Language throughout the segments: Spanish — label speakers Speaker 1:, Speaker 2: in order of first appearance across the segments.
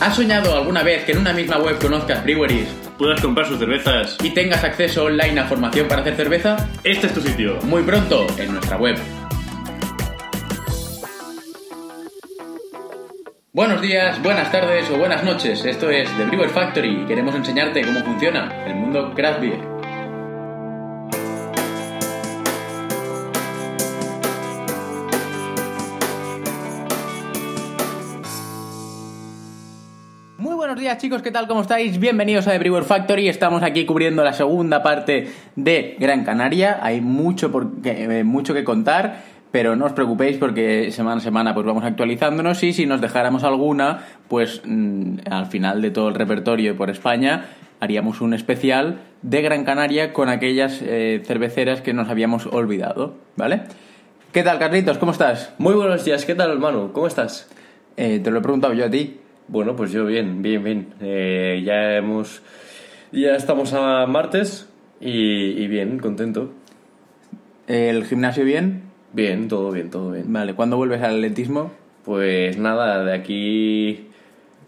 Speaker 1: ¿Has soñado alguna vez que en una misma web conozcas breweries
Speaker 2: puedas comprar sus cervezas.
Speaker 1: y tengas acceso online a formación para hacer cerveza?
Speaker 2: Este es tu sitio.
Speaker 1: Muy pronto en nuestra web. Buenos días, buenas tardes o buenas noches. Esto es The Brewer Factory y queremos enseñarte cómo funciona el mundo craft beer. Buenos días chicos, ¿qué tal? ¿Cómo estáis? Bienvenidos a The Brewer Factory. Estamos aquí cubriendo la segunda parte de Gran Canaria. Hay mucho, por que, eh, mucho que contar, pero no os preocupéis porque semana a semana pues vamos actualizándonos y si nos dejáramos alguna, pues mm, al final de todo el repertorio por España haríamos un especial de Gran Canaria con aquellas eh, cerveceras que nos habíamos olvidado, ¿vale? ¿Qué tal, Carlitos? ¿Cómo estás?
Speaker 3: Muy buenos días, ¿qué tal hermano? ¿Cómo estás?
Speaker 1: Eh, te lo he preguntado yo a ti.
Speaker 3: Bueno, pues yo bien, bien, bien. Eh, ya hemos. Ya estamos a martes y, y bien, contento.
Speaker 1: ¿El gimnasio bien?
Speaker 3: Bien, todo bien, todo bien.
Speaker 1: Vale, ¿cuándo vuelves al atletismo?
Speaker 3: Pues nada, de aquí.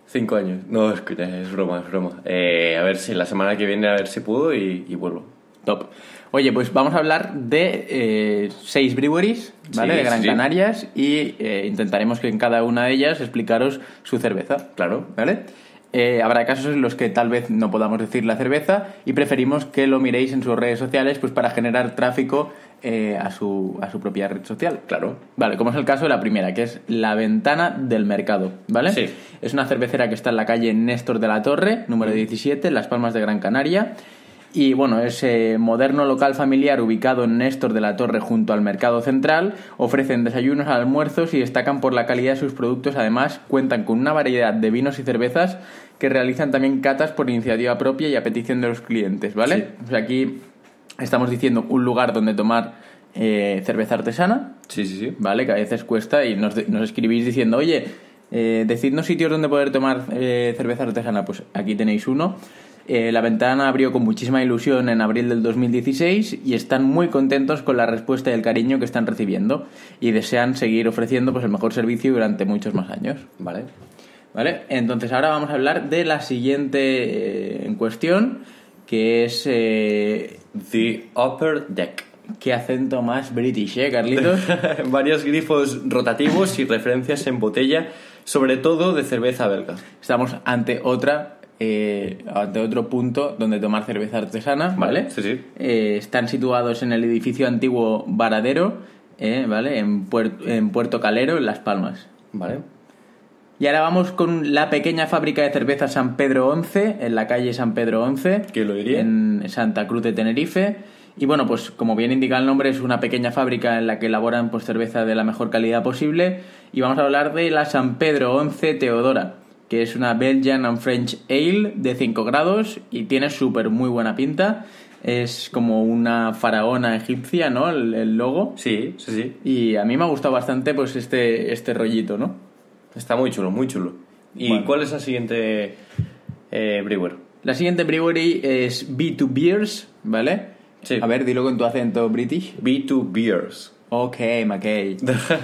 Speaker 3: Cinco años. No, escucha, es broma, es broma. Eh, a ver si la semana que viene, a ver si puedo y, y vuelvo.
Speaker 1: Top. Oye, pues vamos a hablar de eh, seis breweries, ¿vale?
Speaker 3: Sí,
Speaker 1: de Gran
Speaker 3: sí.
Speaker 1: Canarias y eh, intentaremos que en cada una de ellas explicaros su cerveza,
Speaker 3: Claro.
Speaker 1: ¿vale? Eh, habrá casos en los que tal vez no podamos decir la cerveza y preferimos que lo miréis en sus redes sociales pues para generar tráfico eh, a, su, a su propia red social.
Speaker 3: Claro.
Speaker 1: Vale, como es el caso de la primera, que es La Ventana del Mercado, ¿vale?
Speaker 3: Sí.
Speaker 1: Es una cervecera que está en la calle Néstor de la Torre, número 17, en Las Palmas de Gran Canaria. Y bueno, es eh, moderno local familiar ubicado en Néstor de la Torre junto al Mercado Central. Ofrecen desayunos, almuerzos y destacan por la calidad de sus productos. Además, cuentan con una variedad de vinos y cervezas que realizan también catas por iniciativa propia y a petición de los clientes, ¿vale?
Speaker 3: Sí.
Speaker 1: O sea, aquí estamos diciendo un lugar donde tomar eh, cerveza artesana,
Speaker 3: Sí, sí, sí.
Speaker 1: ¿vale? Que a veces cuesta y nos, nos escribís diciendo, oye, eh, decidnos sitios donde poder tomar eh, cerveza artesana. Pues aquí tenéis uno. Eh, la ventana abrió con muchísima ilusión en abril del 2016 y están muy contentos con la respuesta y el cariño que están recibiendo y desean seguir ofreciendo pues, el mejor servicio durante muchos más años.
Speaker 3: Vale.
Speaker 1: ¿Vale? Entonces ahora vamos a hablar de la siguiente eh, en cuestión, que es... eh,
Speaker 3: The Upper Deck.
Speaker 1: ¿Qué acento más british, eh, Carlitos?
Speaker 3: Varios grifos rotativos y referencias en botella, sobre todo de cerveza belga.
Speaker 1: Estamos ante otra eh, ante otro punto donde tomar cerveza artesana, ¿vale?
Speaker 3: Sí, sí.
Speaker 1: Eh, están situados en el edificio antiguo Varadero, eh, ¿vale? En, Puer- en Puerto Calero, en Las Palmas.
Speaker 3: Vale.
Speaker 1: Y ahora vamos con la pequeña fábrica de cerveza San Pedro 11, en la calle San Pedro 11.
Speaker 3: ¿Quién lo diría?
Speaker 1: En Santa Cruz de Tenerife. Y bueno, pues como bien indica el nombre, es una pequeña fábrica en la que elaboran pues, cerveza de la mejor calidad posible. Y vamos a hablar de la San Pedro 11 Teodora, que es una Belgian and French Ale de 5 grados y tiene súper muy buena pinta. Es como una faraona egipcia, ¿no? El, el logo.
Speaker 3: Sí, sí, sí.
Speaker 1: Y a mí me ha gustado bastante pues este, este rollito, ¿no?
Speaker 3: Está muy chulo, muy chulo. ¿Y
Speaker 1: Bueno.
Speaker 3: cuál es la siguiente eh, brewer?
Speaker 1: La siguiente brewery es B2 Beers, ¿vale?
Speaker 3: Sí.
Speaker 1: A ver, dilo con tu acento british.
Speaker 3: B2 Beers.
Speaker 1: Ok, McKay.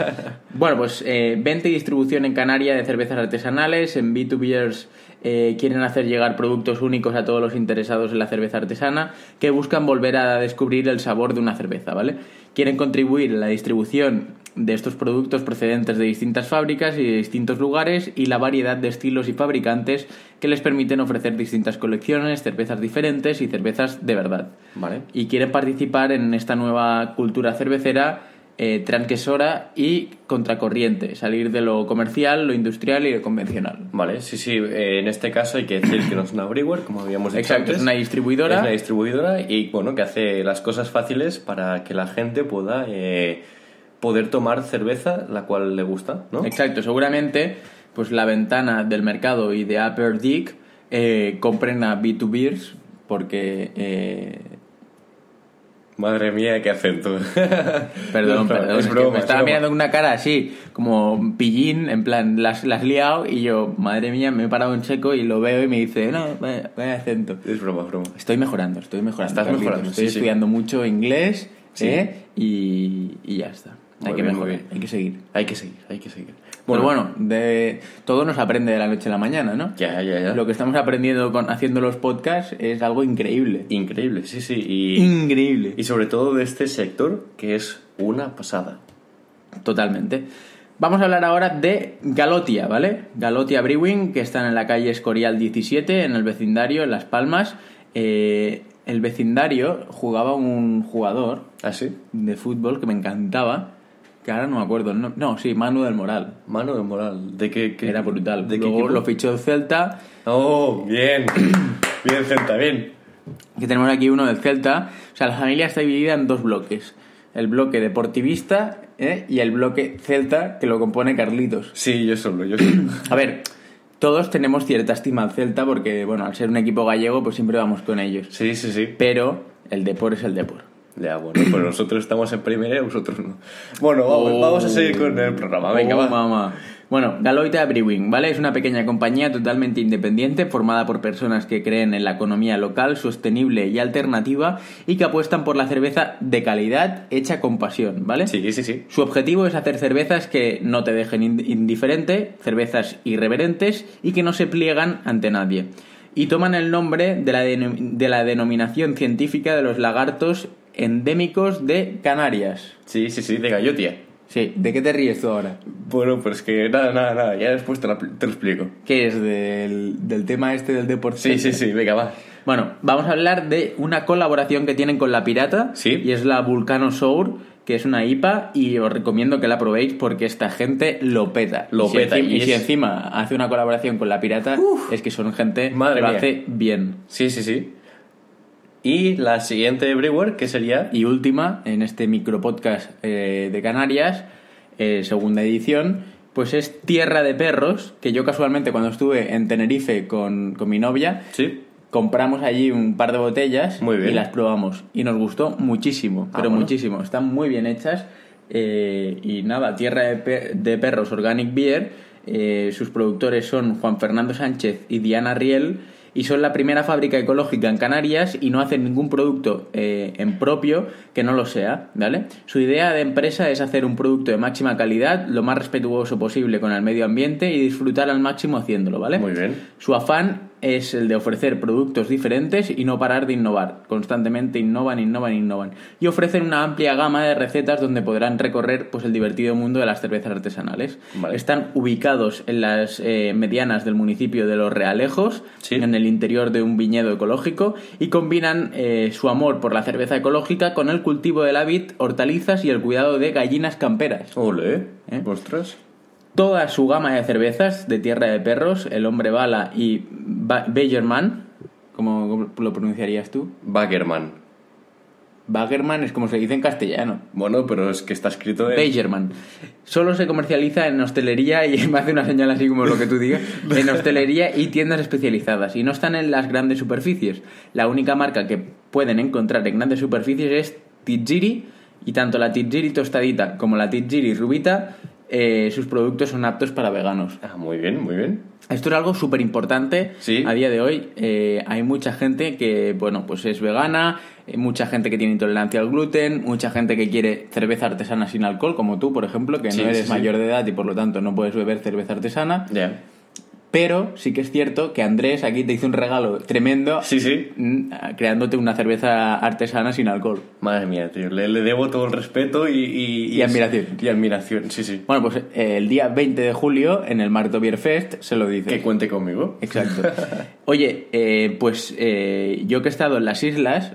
Speaker 1: bueno, pues eh, venta y distribución en Canarias de cervezas artesanales. En B2 Beers eh, quieren hacer llegar productos únicos a todos los interesados en la cerveza artesana que buscan volver a descubrir el sabor de una cerveza, ¿vale? Quieren contribuir en la distribución de estos productos procedentes de distintas fábricas y de distintos lugares y la variedad de estilos y fabricantes que les permiten ofrecer distintas colecciones, cervezas diferentes y cervezas de verdad
Speaker 3: Vale.
Speaker 1: y quieren participar en esta nueva cultura cervecera eh, transgresora y contracorriente, salir de lo comercial, lo industrial y lo convencional.
Speaker 3: Vale, sí, sí. eh, en este caso hay que decir que no es una brewer, como habíamos dicho
Speaker 1: Exacto,
Speaker 3: antes.
Speaker 1: es una distribuidora.
Speaker 3: Es una distribuidora y, bueno, que hace las cosas fáciles para que la gente pueda eh, poder tomar cerveza, la cual le gusta, ¿no?
Speaker 1: Exacto, seguramente pues la ventana del mercado y de Upper Dick eh, compren a B2 Beers porque...
Speaker 3: Madre mía, qué acento.
Speaker 1: Perdón,
Speaker 3: No,
Speaker 1: perdón.
Speaker 3: es
Speaker 1: es que
Speaker 3: broma,
Speaker 1: me
Speaker 3: es
Speaker 1: estaba
Speaker 3: broma.
Speaker 1: mirando una cara así, como pillín, en plan, las, has liado y yo, madre mía, me he parado en seco y lo veo y me dice, no, vaya, vaya acento.
Speaker 3: Es broma, es broma.
Speaker 1: Estoy mejorando, estoy mejorando.
Speaker 3: Estás
Speaker 1: Carlitos.
Speaker 3: mejorando,
Speaker 1: Estoy
Speaker 3: sí, sí.
Speaker 1: estudiando mucho inglés
Speaker 3: Sí.
Speaker 1: ¿eh? y, y ya está. Hay
Speaker 3: Muy
Speaker 1: que
Speaker 3: bien,
Speaker 1: mejorar, hay que seguir.
Speaker 3: Hay que seguir, hay que seguir.
Speaker 1: Bueno, bueno, de, todo nos aprende de la noche a la mañana, ¿no?
Speaker 3: Ya, ya, ya.
Speaker 1: Lo que estamos aprendiendo con, haciendo los podcasts es algo increíble.
Speaker 3: Increíble, sí, sí. Y,
Speaker 1: Increíble.
Speaker 3: y sobre todo de este sector, que es una pasada.
Speaker 1: Totalmente. Vamos a hablar ahora de Galotia, ¿vale? Galotia Brewing, que están en la calle Escorial 17, en el vecindario, en Las Palmas. Eh, el vecindario jugaba un jugador
Speaker 3: ¿Ah, sí?
Speaker 1: de fútbol que me encantaba, que ahora no me acuerdo. No, no, sí, Manu del Moral.
Speaker 3: Mano de moral. ¿De qué,
Speaker 1: era brutal.
Speaker 3: ¿De qué
Speaker 1: Luego lo fichó el Celta,
Speaker 3: Oh, bien. bien, Celta, bien.
Speaker 1: que tenemos aquí uno del Celta. O sea, la familia está dividida en dos bloques. El bloque deportivista ¿eh? y el bloque Celta, que lo compone Carlitos.
Speaker 3: Sí, yo solo, yo solo.
Speaker 1: A ver, todos tenemos cierta estima al Celta porque, bueno, al ser un equipo gallego, pues siempre vamos con ellos.
Speaker 3: Sí, sí, sí.
Speaker 1: Pero el Depor es el Depor.
Speaker 3: Ya, bueno, pues nosotros estamos en primera y vosotros no. Bueno, vamos, vamos a seguir con el programa. Venga,
Speaker 1: Oh,
Speaker 3: va.
Speaker 1: mamá. Bueno, Galoita Brewing, ¿vale? Es una pequeña compañía totalmente independiente formada por personas que creen en la economía local, sostenible y alternativa y que apuestan por la cerveza de calidad hecha con pasión, ¿vale?
Speaker 3: Sí, sí, sí.
Speaker 1: Su objetivo es hacer cervezas que no te dejen ind- indiferente, cervezas irreverentes y que no se pliegan ante nadie. Y toman el nombre de la, de la denominación científica de los lagartos endémicos de Canarias.
Speaker 3: Sí, sí, sí, de gallotia.
Speaker 1: Sí, ¿de qué te ríes tú ahora?
Speaker 3: Bueno, pues que nada, nada, nada. Ya después te lo, te lo explico.
Speaker 1: ¿Qué es del, del tema este del deporte?
Speaker 3: Sí, sí, sí, venga, va.
Speaker 1: Bueno, vamos a hablar de una colaboración que tienen con La Pirata.
Speaker 3: Sí.
Speaker 1: Y es la Vulcano Sour, que es una IPA y os recomiendo que la probéis porque esta gente lo peta.
Speaker 3: Lo
Speaker 1: y si
Speaker 3: peta,
Speaker 1: encima-
Speaker 3: y
Speaker 1: y, si encima hace una colaboración con La Pirata, es que son gente
Speaker 3: Madre
Speaker 1: que lo
Speaker 3: mía.
Speaker 1: hace bien.
Speaker 3: Sí, sí, sí. Y la siguiente brewer, que sería...
Speaker 1: Y última, en este micropodcast eh, de Canarias, eh, segunda edición, pues es Tierra de Perros, que yo casualmente cuando estuve en Tenerife con, con mi novia,
Speaker 3: Sí.
Speaker 1: compramos allí un par de botellas
Speaker 3: Muy bien.
Speaker 1: y las probamos. Y nos gustó muchísimo,
Speaker 3: Ah,
Speaker 1: pero
Speaker 3: bueno.
Speaker 1: muchísimo. Están muy bien hechas. eh, y nada, Tierra de, de Perros Organic Beer. eh, sus productores son Juan Fernando Sánchez y Diana Riel. Y son la primera fábrica ecológica en Canarias y no hacen ningún producto eh, en propio que no lo sea, ¿vale? Su idea de empresa es hacer un producto de máxima calidad, lo más respetuoso posible con el medio ambiente y disfrutar al máximo haciéndolo, ¿vale?
Speaker 3: Muy bien.
Speaker 1: Su afán es el de ofrecer productos diferentes y no parar de innovar. Constantemente innovan, innovan, innovan. Y ofrecen una amplia gama de recetas donde podrán recorrer pues, el divertido mundo de las cervezas artesanales.
Speaker 3: Vale.
Speaker 1: Están ubicados en las eh, medianas del municipio de Los Realejos,
Speaker 3: Sí.
Speaker 1: en el interior de un viñedo ecológico, y combinan eh, su amor por la cerveza ecológica con el cultivo de la vid, hortalizas y el cuidado de gallinas camperas.
Speaker 3: Ole,
Speaker 1: ¿Eh?
Speaker 3: ostras.
Speaker 1: Toda su gama de cervezas de tierra de perros, el hombre bala y Ba- Bagerman, ¿cómo lo pronunciarías tú?
Speaker 3: Bagerman.
Speaker 1: Bagerman es como se dice en castellano.
Speaker 3: Bueno, pero es que está escrito en...
Speaker 1: Bagerman. Solo se comercializa en hostelería y me hace una señal así como lo que tú digas. En hostelería y tiendas especializadas. Y no están en las grandes superficies. La única marca que pueden encontrar en grandes superficies es Tijiri. Y tanto la Tijiri tostadita como la Tijiri rubita eh, sus productos son aptos para veganos.
Speaker 3: Ah, muy bien, muy bien.
Speaker 1: Esto es algo súper importante
Speaker 3: Sí.
Speaker 1: a día de hoy. Eh, hay mucha gente que, bueno, pues es vegana, eh, mucha gente que tiene intolerancia al gluten, mucha gente que quiere cerveza artesana sin alcohol, como tú, por ejemplo, que
Speaker 3: Sí,
Speaker 1: no eres
Speaker 3: sí,
Speaker 1: mayor de edad y por lo tanto no puedes beber cerveza artesana.
Speaker 3: Ya.
Speaker 1: Pero sí que es cierto que Andrés aquí te hizo un regalo tremendo
Speaker 3: Sí, sí.
Speaker 1: creándote una cerveza artesana sin alcohol.
Speaker 3: Madre mía, tío. Le, le debo todo el respeto y... Y,
Speaker 1: Y admiración.
Speaker 3: Y admiración, sí, sí.
Speaker 1: Bueno, pues eh, el día 20 de julio en el Marto Beer Fest se lo dice.
Speaker 3: Que cuente conmigo.
Speaker 1: Exacto. Oye, eh, pues eh, yo que he estado en las islas,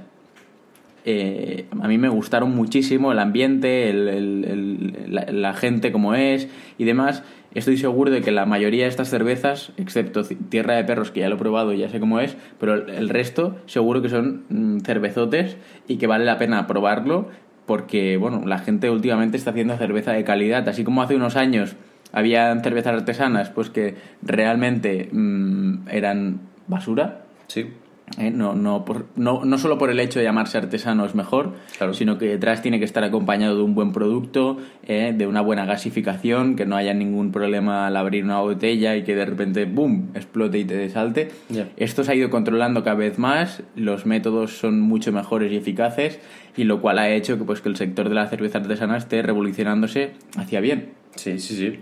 Speaker 1: eh, a mí me gustaron muchísimo el ambiente, el- el- el- la, la gente como es y demás. Estoy seguro de que la mayoría de estas cervezas, excepto Tierra de Perros, que ya lo he probado y ya sé cómo es, pero el, resto seguro que son mm, cervezotes y que vale la pena probarlo porque, bueno, la gente últimamente está haciendo cerveza de calidad, así como hace unos años había cervezas artesanas pues que realmente mm, eran basura
Speaker 3: Sí.
Speaker 1: ¿Eh? no, no, por- no, no solo por el hecho de llamarse artesano es mejor,
Speaker 3: Claro.
Speaker 1: sino que detrás tiene que estar acompañado de un buen producto, ¿eh? de una buena gasificación, que no haya ningún problema al abrir una botella y que de repente, ¡boom!, explote y te desalte. Esto se ha ido controlando cada vez más, los métodos son mucho mejores y eficaces, y lo cual ha hecho que, pues, que el sector de la cerveza artesana esté revolucionándose hacia bien.
Speaker 3: Sí, sí, sí.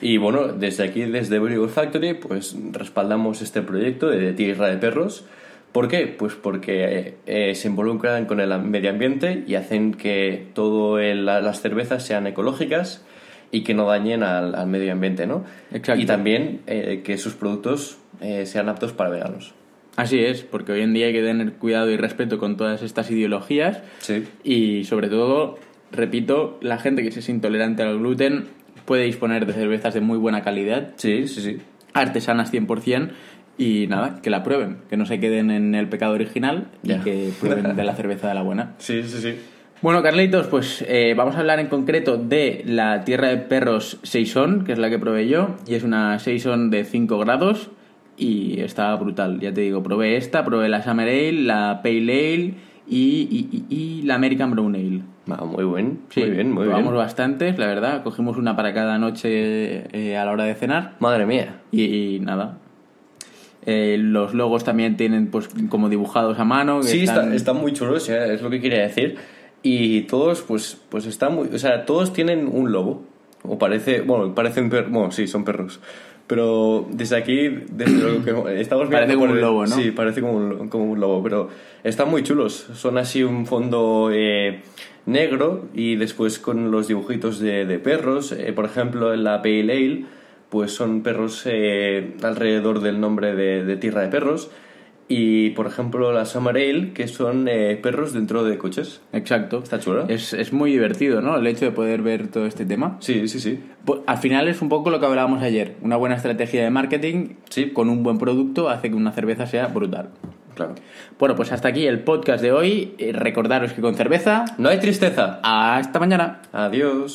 Speaker 3: Y bueno, desde aquí, desde Brewer Factory, pues respaldamos este proyecto de Tierra de Perros. ¿Por qué? Pues porque eh, se involucran con el medio ambiente y hacen que todas las cervezas sean ecológicas y que no dañen al, al medio ambiente, ¿no?
Speaker 1: Exacto.
Speaker 3: Y también eh, que sus productos eh, sean aptos para veganos.
Speaker 1: Así es, porque hoy en día hay que tener cuidado y respeto con todas estas ideologías
Speaker 3: Sí.
Speaker 1: y sobre todo, repito, la gente que es intolerante al gluten puede disponer de cervezas de muy buena calidad,
Speaker 3: Sí, sí, sí.
Speaker 1: artesanas 100%, y nada, que la prueben, que no se queden en el pecado original y que prueben de la cerveza de la buena.
Speaker 3: Sí, sí, sí.
Speaker 1: Bueno, Carlitos, pues eh, vamos a hablar en concreto de la Tierra de Perros Saison, que es la que probé yo, y es una Saison de 5 grados y está brutal, ya te digo, probé esta, probé la Summer Ale, la Pale Ale y, y- y- y la American Brown Ale.
Speaker 3: Ah, muy buen,
Speaker 1: Sí,
Speaker 3: muy bien, muy bien.
Speaker 1: bastantes, la verdad, cogimos una para cada noche eh, a la hora de cenar
Speaker 3: Madre mía.
Speaker 1: y, nada. Eh, los logos también tienen pues como dibujados a mano. que
Speaker 3: Sí,
Speaker 1: están-
Speaker 3: está- están muy chulos, ya, es lo que quería decir. Y todos, pues, pues están muy. O sea, todos tienen un lobo. O parece. Bueno, parecen perros. Bueno, sí, son perros. Pero desde aquí, desde lo que estamos viendo.
Speaker 1: Parece como un lobo, ¿no?
Speaker 3: Sí, parece como un, como un lobo. Pero están muy chulos. Son así un fondo eh, negro y después con los dibujitos de, de perros. Eh, por ejemplo, en la Pale Ale, pues son perros eh, alrededor del nombre de, de Tierra de Perros. Y por ejemplo, la Summer Ale, que son eh, perros dentro de coches.
Speaker 1: Exacto.
Speaker 3: Está chula.
Speaker 1: Es, es muy divertido, ¿no? El hecho de poder ver todo este tema.
Speaker 3: Sí, sí, sí.
Speaker 1: Pues, al final es un poco lo que hablábamos ayer. Una buena estrategia de marketing
Speaker 3: Sí.
Speaker 1: con un buen producto hace que una cerveza sea brutal.
Speaker 3: Claro.
Speaker 1: Bueno, pues hasta aquí el podcast de hoy. Eh, Recordaros que con cerveza.
Speaker 3: No hay tristeza.
Speaker 1: Hasta mañana.
Speaker 3: Adiós.